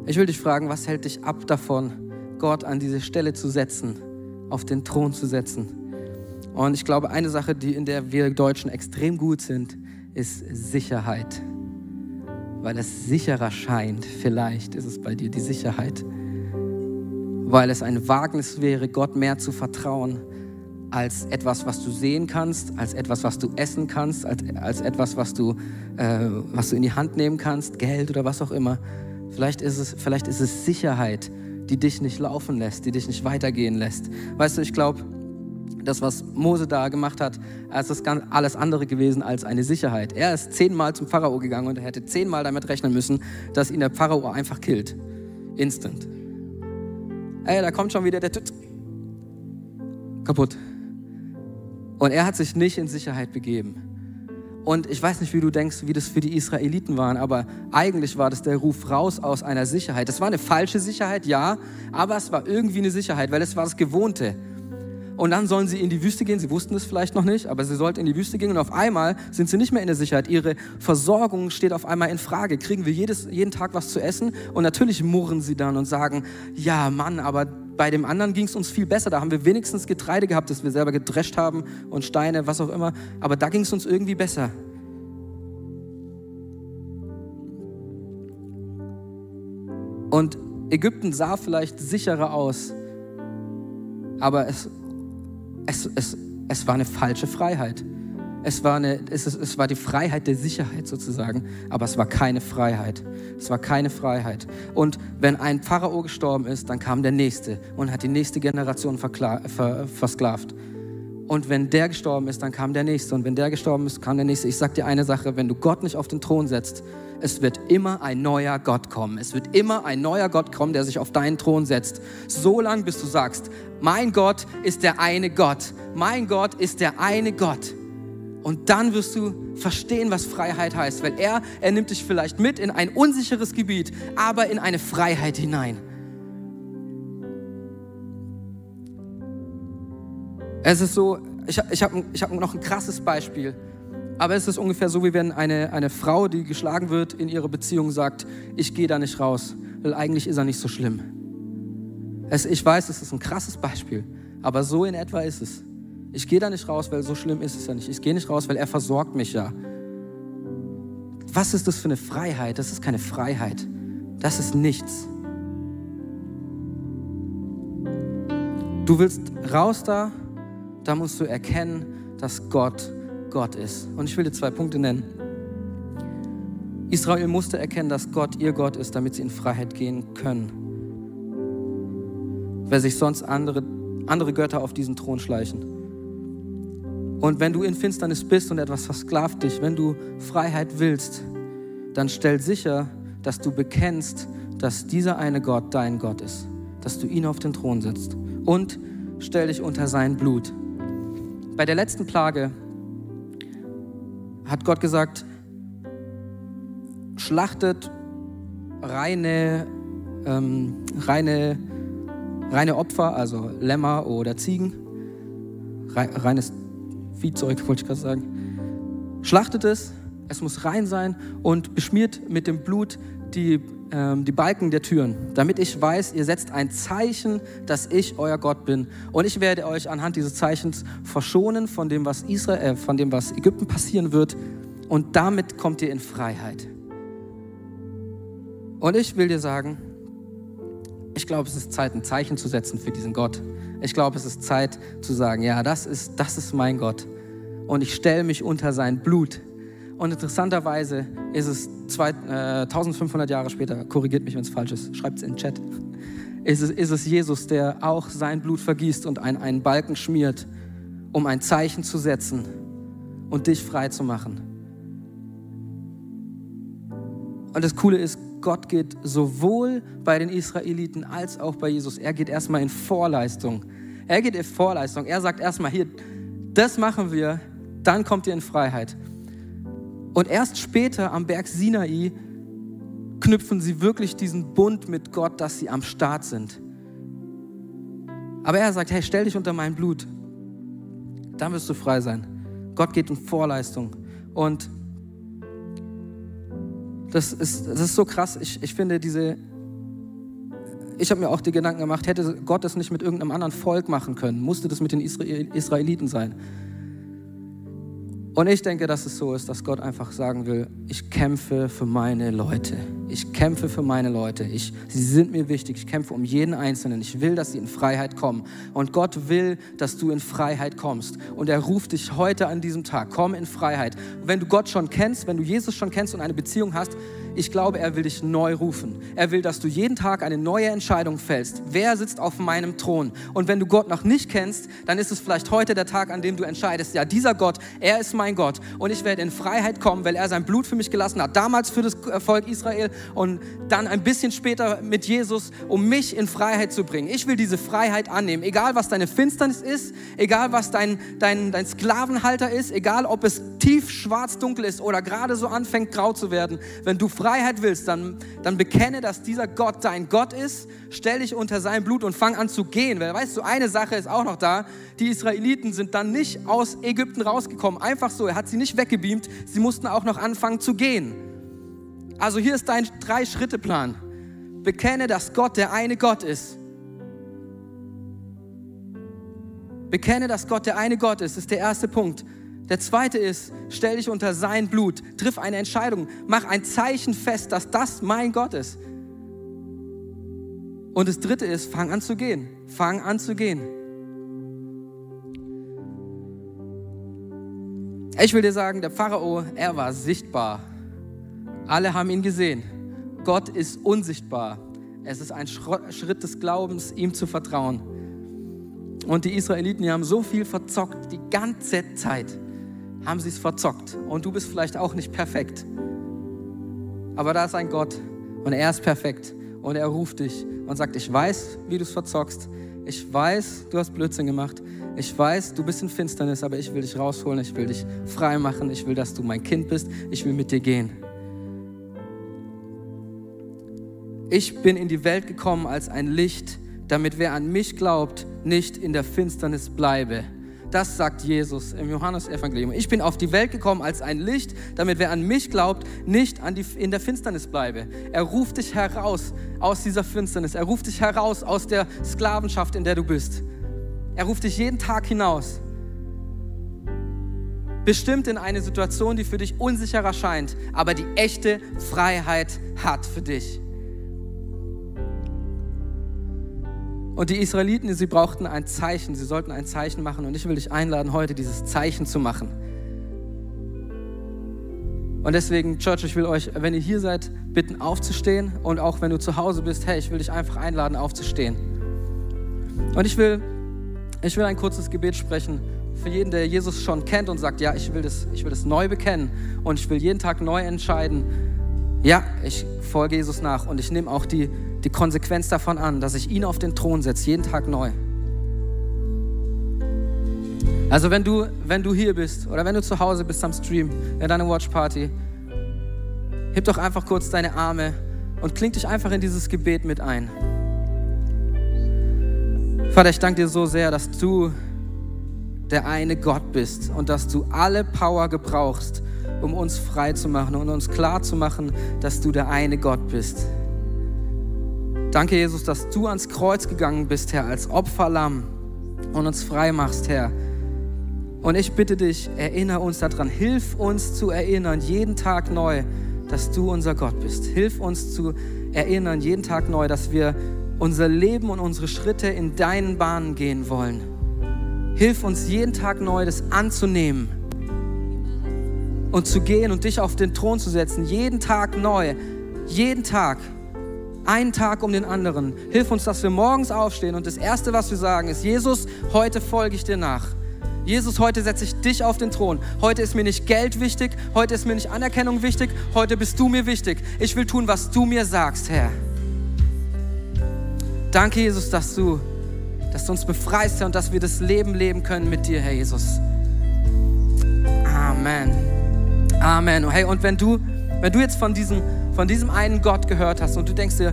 Ich will dich fragen, was hält dich ab davon, Gott an diese Stelle zu setzen, auf den Thron zu setzen? Und ich glaube, eine Sache, die in der wir Deutschen extrem gut sind, ist Sicherheit. Weil es sicherer scheint, vielleicht ist es bei dir die Sicherheit. Weil es ein Wagnis wäre, Gott mehr zu vertrauen als etwas, was du sehen kannst, als etwas, was du essen kannst, als, als etwas, was du, äh, was du in die Hand nehmen kannst, Geld oder was auch immer. Vielleicht ist, es, vielleicht ist es Sicherheit, die dich nicht laufen lässt, die dich nicht weitergehen lässt. Weißt du, ich glaube, das, was Mose da gemacht hat, ist das alles andere gewesen als eine Sicherheit. Er ist zehnmal zum Pharao gegangen und er hätte zehnmal damit rechnen müssen, dass ihn der Pharao einfach killt. Instant. Ey, da kommt schon wieder der Tüt. Kaputt. Und er hat sich nicht in Sicherheit begeben. Und ich weiß nicht, wie du denkst, wie das für die Israeliten waren, aber eigentlich war das der Ruf raus aus einer Sicherheit. Das war eine falsche Sicherheit, ja, aber es war irgendwie eine Sicherheit, weil es war das Gewohnte. Und dann sollen sie in die Wüste gehen. Sie wussten es vielleicht noch nicht, aber sie sollten in die Wüste gehen. Und auf einmal sind sie nicht mehr in der Sicherheit. Ihre Versorgung steht auf einmal in Frage. Kriegen wir jedes, jeden Tag was zu essen? Und natürlich murren sie dann und sagen, ja Mann, aber bei dem anderen ging es uns viel besser. Da haben wir wenigstens Getreide gehabt, das wir selber gedrescht haben und Steine, was auch immer. Aber da ging es uns irgendwie besser. Und Ägypten sah vielleicht sicherer aus, aber es, es, es, es war eine falsche Freiheit. Es war, eine, es, es war die Freiheit der Sicherheit sozusagen, aber es war keine Freiheit. Es war keine Freiheit. Und wenn ein Pharao gestorben ist, dann kam der nächste und hat die nächste Generation versklavt. Und wenn der gestorben ist, dann kam der nächste. Und wenn der gestorben ist, kam der nächste. Ich sag dir eine Sache, wenn du Gott nicht auf den Thron setzt, es wird immer ein neuer Gott kommen. Es wird immer ein neuer Gott kommen, der sich auf deinen Thron setzt. So lange, bis du sagst, mein Gott ist der eine Gott. Mein Gott ist der eine Gott. Und dann wirst du verstehen, was Freiheit heißt, weil er, er nimmt dich vielleicht mit in ein unsicheres Gebiet, aber in eine Freiheit hinein. Es ist so, ich, ich habe ich hab noch ein krasses Beispiel, aber es ist ungefähr so, wie wenn eine, eine Frau, die geschlagen wird, in ihrer Beziehung sagt, ich gehe da nicht raus, weil eigentlich ist er nicht so schlimm. Es, ich weiß, es ist ein krasses Beispiel, aber so in etwa ist es. Ich gehe da nicht raus, weil so schlimm ist es ja nicht. Ich gehe nicht raus, weil er versorgt mich ja. Was ist das für eine Freiheit? Das ist keine Freiheit. Das ist nichts. Du willst raus da, da musst du erkennen, dass Gott Gott ist. Und ich will dir zwei Punkte nennen. Israel musste erkennen, dass Gott ihr Gott ist, damit sie in Freiheit gehen können. Wer sich sonst andere, andere Götter auf diesen Thron schleichen. Und wenn du in Finsternis bist und etwas versklavt dich, wenn du Freiheit willst, dann stell sicher, dass du bekennst, dass dieser eine Gott dein Gott ist, dass du ihn auf den Thron setzt und stell dich unter sein Blut. Bei der letzten Plage hat Gott gesagt, schlachtet reine, ähm, reine, reine Opfer, also Lämmer oder Ziegen, reines Viehzeug, wollte ich gerade sagen. Schlachtet es, es muss rein sein und beschmiert mit dem Blut die, ähm, die Balken der Türen, damit ich weiß, ihr setzt ein Zeichen, dass ich euer Gott bin. Und ich werde euch anhand dieses Zeichens verschonen von dem, was Israel, äh, von dem, was Ägypten passieren wird. Und damit kommt ihr in Freiheit. Und ich will dir sagen, ich glaube, es ist Zeit, ein Zeichen zu setzen für diesen Gott. Ich glaube, es ist Zeit zu sagen, ja, das ist, das ist mein Gott. Und ich stelle mich unter sein Blut. Und interessanterweise ist es zwei, äh, 1500 Jahre später, korrigiert mich, wenn es falsch ist, schreibt es in den Chat, ist es, ist es Jesus, der auch sein Blut vergießt und einen, einen Balken schmiert, um ein Zeichen zu setzen und dich frei zu machen. Und das Coole ist, Gott geht sowohl bei den Israeliten als auch bei Jesus. Er geht erstmal in Vorleistung. Er geht in Vorleistung. Er sagt erstmal hier, das machen wir, dann kommt ihr in Freiheit. Und erst später am Berg Sinai knüpfen sie wirklich diesen Bund mit Gott, dass sie am Start sind. Aber er sagt, hey, stell dich unter mein Blut. Dann wirst du frei sein. Gott geht in Vorleistung. Und das ist, das ist so krass. Ich, ich finde diese, ich habe mir auch die Gedanken gemacht, hätte Gott das nicht mit irgendeinem anderen Volk machen können, musste das mit den Israeliten sein. Und ich denke, dass es so ist, dass Gott einfach sagen will, ich kämpfe für meine Leute. Ich kämpfe für meine Leute. Ich, sie sind mir wichtig. Ich kämpfe um jeden Einzelnen. Ich will, dass sie in Freiheit kommen. Und Gott will, dass du in Freiheit kommst. Und er ruft dich heute an diesem Tag. Komm in Freiheit. Und wenn du Gott schon kennst, wenn du Jesus schon kennst und eine Beziehung hast, ich glaube, er will dich neu rufen. Er will, dass du jeden Tag eine neue Entscheidung fällst. Wer sitzt auf meinem Thron? Und wenn du Gott noch nicht kennst, dann ist es vielleicht heute der Tag, an dem du entscheidest, ja, dieser Gott, er ist mein Gott und ich werde in Freiheit kommen, weil er sein Blut für mich gelassen hat. Damals für das Volk Israel und dann ein bisschen später mit Jesus, um mich in Freiheit zu bringen. Ich will diese Freiheit annehmen, egal was deine Finsternis ist, egal was dein, dein, dein Sklavenhalter ist, egal ob es tief schwarz-dunkel ist oder gerade so anfängt grau zu werden. Wenn du Freiheit Freiheit willst, dann, dann bekenne, dass dieser Gott dein Gott ist, stell dich unter sein Blut und fang an zu gehen. Weil weißt du, eine Sache ist auch noch da, die Israeliten sind dann nicht aus Ägypten rausgekommen, einfach so, er hat sie nicht weggebeamt, sie mussten auch noch anfangen zu gehen. Also hier ist dein Drei-Schritte-Plan. Bekenne, dass Gott der eine Gott ist. Bekenne, dass Gott der eine Gott ist, ist der erste Punkt. Der zweite ist, stell dich unter sein Blut, triff eine Entscheidung, mach ein Zeichen fest, dass das mein Gott ist. Und das dritte ist, fang an zu gehen. Fang an zu gehen. Ich will dir sagen, der Pharao, er war sichtbar. Alle haben ihn gesehen. Gott ist unsichtbar. Es ist ein Schritt des Glaubens, ihm zu vertrauen. Und die Israeliten, die haben so viel verzockt, die ganze Zeit haben sie es verzockt. Und du bist vielleicht auch nicht perfekt. Aber da ist ein Gott und er ist perfekt. Und er ruft dich und sagt, ich weiß, wie du es verzockst. Ich weiß, du hast Blödsinn gemacht. Ich weiß, du bist in Finsternis, aber ich will dich rausholen. Ich will dich frei machen. Ich will, dass du mein Kind bist. Ich will mit dir gehen. Ich bin in die Welt gekommen als ein Licht, damit wer an mich glaubt, nicht in der Finsternis bleibe. Das sagt Jesus im Johannesevangelium. Ich bin auf die Welt gekommen als ein Licht, damit wer an mich glaubt, nicht die, in der Finsternis bleibe. Er ruft dich heraus aus dieser Finsternis. Er ruft dich heraus aus der Sklavenschaft, in der du bist. Er ruft dich jeden Tag hinaus. Bestimmt in eine Situation, die für dich unsicherer scheint, aber die echte Freiheit hat für dich. Und die Israeliten, sie brauchten ein Zeichen, sie sollten ein Zeichen machen. Und ich will dich einladen, heute dieses Zeichen zu machen. Und deswegen, Church, ich will euch, wenn ihr hier seid, bitten aufzustehen. Und auch wenn du zu Hause bist, hey, ich will dich einfach einladen, aufzustehen. Und ich will, ich will ein kurzes Gebet sprechen für jeden, der Jesus schon kennt und sagt, ja, ich will das, ich will das neu bekennen und ich will jeden Tag neu entscheiden, ja, ich folge Jesus nach und ich nehme auch die die Konsequenz davon an, dass ich ihn auf den Thron setze, jeden Tag neu. Also wenn du, wenn du hier bist oder wenn du zu Hause bist am Stream, in deiner Watchparty, heb doch einfach kurz deine Arme und kling dich einfach in dieses Gebet mit ein. Vater, ich danke dir so sehr, dass du der eine Gott bist und dass du alle Power gebrauchst, um uns frei zu machen und uns klar zu machen, dass du der eine Gott bist. Danke, Jesus, dass du ans Kreuz gegangen bist, Herr, als Opferlamm und uns frei machst, Herr. Und ich bitte dich, erinnere uns daran, hilf uns zu erinnern, jeden Tag neu, dass du unser Gott bist. Hilf uns zu erinnern, jeden Tag neu, dass wir unser Leben und unsere Schritte in deinen Bahnen gehen wollen. Hilf uns jeden Tag neu, das anzunehmen und zu gehen und dich auf den Thron zu setzen. Jeden Tag neu, jeden Tag einen Tag um den anderen. Hilf uns, dass wir morgens aufstehen und das Erste, was wir sagen, ist, Jesus, heute folge ich dir nach. Jesus, heute setze ich dich auf den Thron. Heute ist mir nicht Geld wichtig, heute ist mir nicht Anerkennung wichtig, heute bist du mir wichtig. Ich will tun, was du mir sagst, Herr. Danke, Jesus, dass du, dass du uns befreist, Herr, und dass wir das Leben leben können mit dir, Herr Jesus. Amen. Amen. Hey, und wenn du, wenn du jetzt von diesem von diesem einen Gott gehört hast und du denkst dir,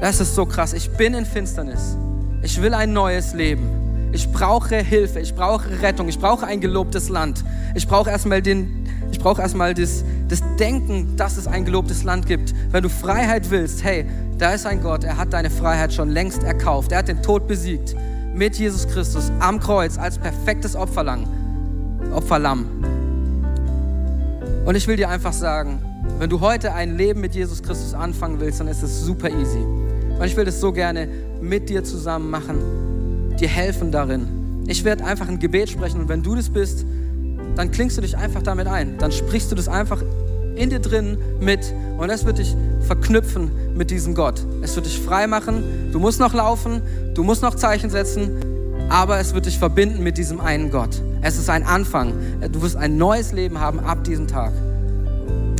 das ist so krass, ich bin in Finsternis, ich will ein neues Leben, ich brauche Hilfe, ich brauche Rettung, ich brauche ein gelobtes Land, ich brauche erstmal den, ich brauche erstmal das, das Denken, dass es ein gelobtes Land gibt. Wenn du Freiheit willst, hey, da ist ein Gott, er hat deine Freiheit schon längst erkauft, er hat den Tod besiegt mit Jesus Christus am Kreuz als perfektes Opferlamm. Opferlamm. Und ich will dir einfach sagen, wenn du heute ein Leben mit Jesus Christus anfangen willst, dann ist es super easy. Und ich will das so gerne mit dir zusammen machen, dir helfen darin. Ich werde einfach ein Gebet sprechen und wenn du das bist, dann klingst du dich einfach damit ein. Dann sprichst du das einfach in dir drin mit und es wird dich verknüpfen mit diesem Gott. Es wird dich frei machen. Du musst noch laufen, du musst noch Zeichen setzen, aber es wird dich verbinden mit diesem einen Gott. Es ist ein Anfang. Du wirst ein neues Leben haben ab diesem Tag.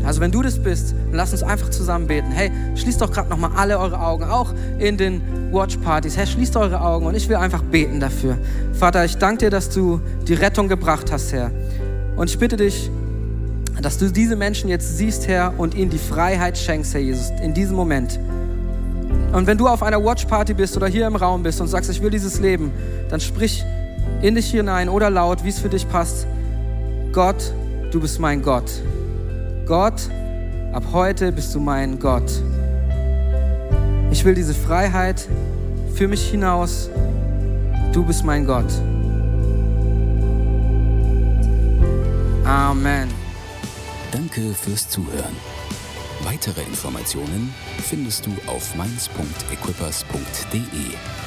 Also wenn du das bist, dann lass uns einfach zusammen beten. Hey, schließt doch gerade nochmal alle eure Augen, auch in den Watchpartys. Hey, schließt eure Augen und ich will einfach beten dafür. Vater, ich danke dir, dass du die Rettung gebracht hast, Herr. Und ich bitte dich, dass du diese Menschen jetzt siehst, Herr, und ihnen die Freiheit schenkst, Herr Jesus, in diesem Moment. Und wenn du auf einer Watchparty bist oder hier im Raum bist und sagst, ich will dieses Leben, dann sprich in dich hinein oder laut, wie es für dich passt. Gott, du bist mein Gott. Gott, ab heute bist du mein Gott. Ich will diese Freiheit für mich hinaus. Du bist mein Gott. Amen. Danke fürs Zuhören. Weitere Informationen findest du auf mainz.equippers.de.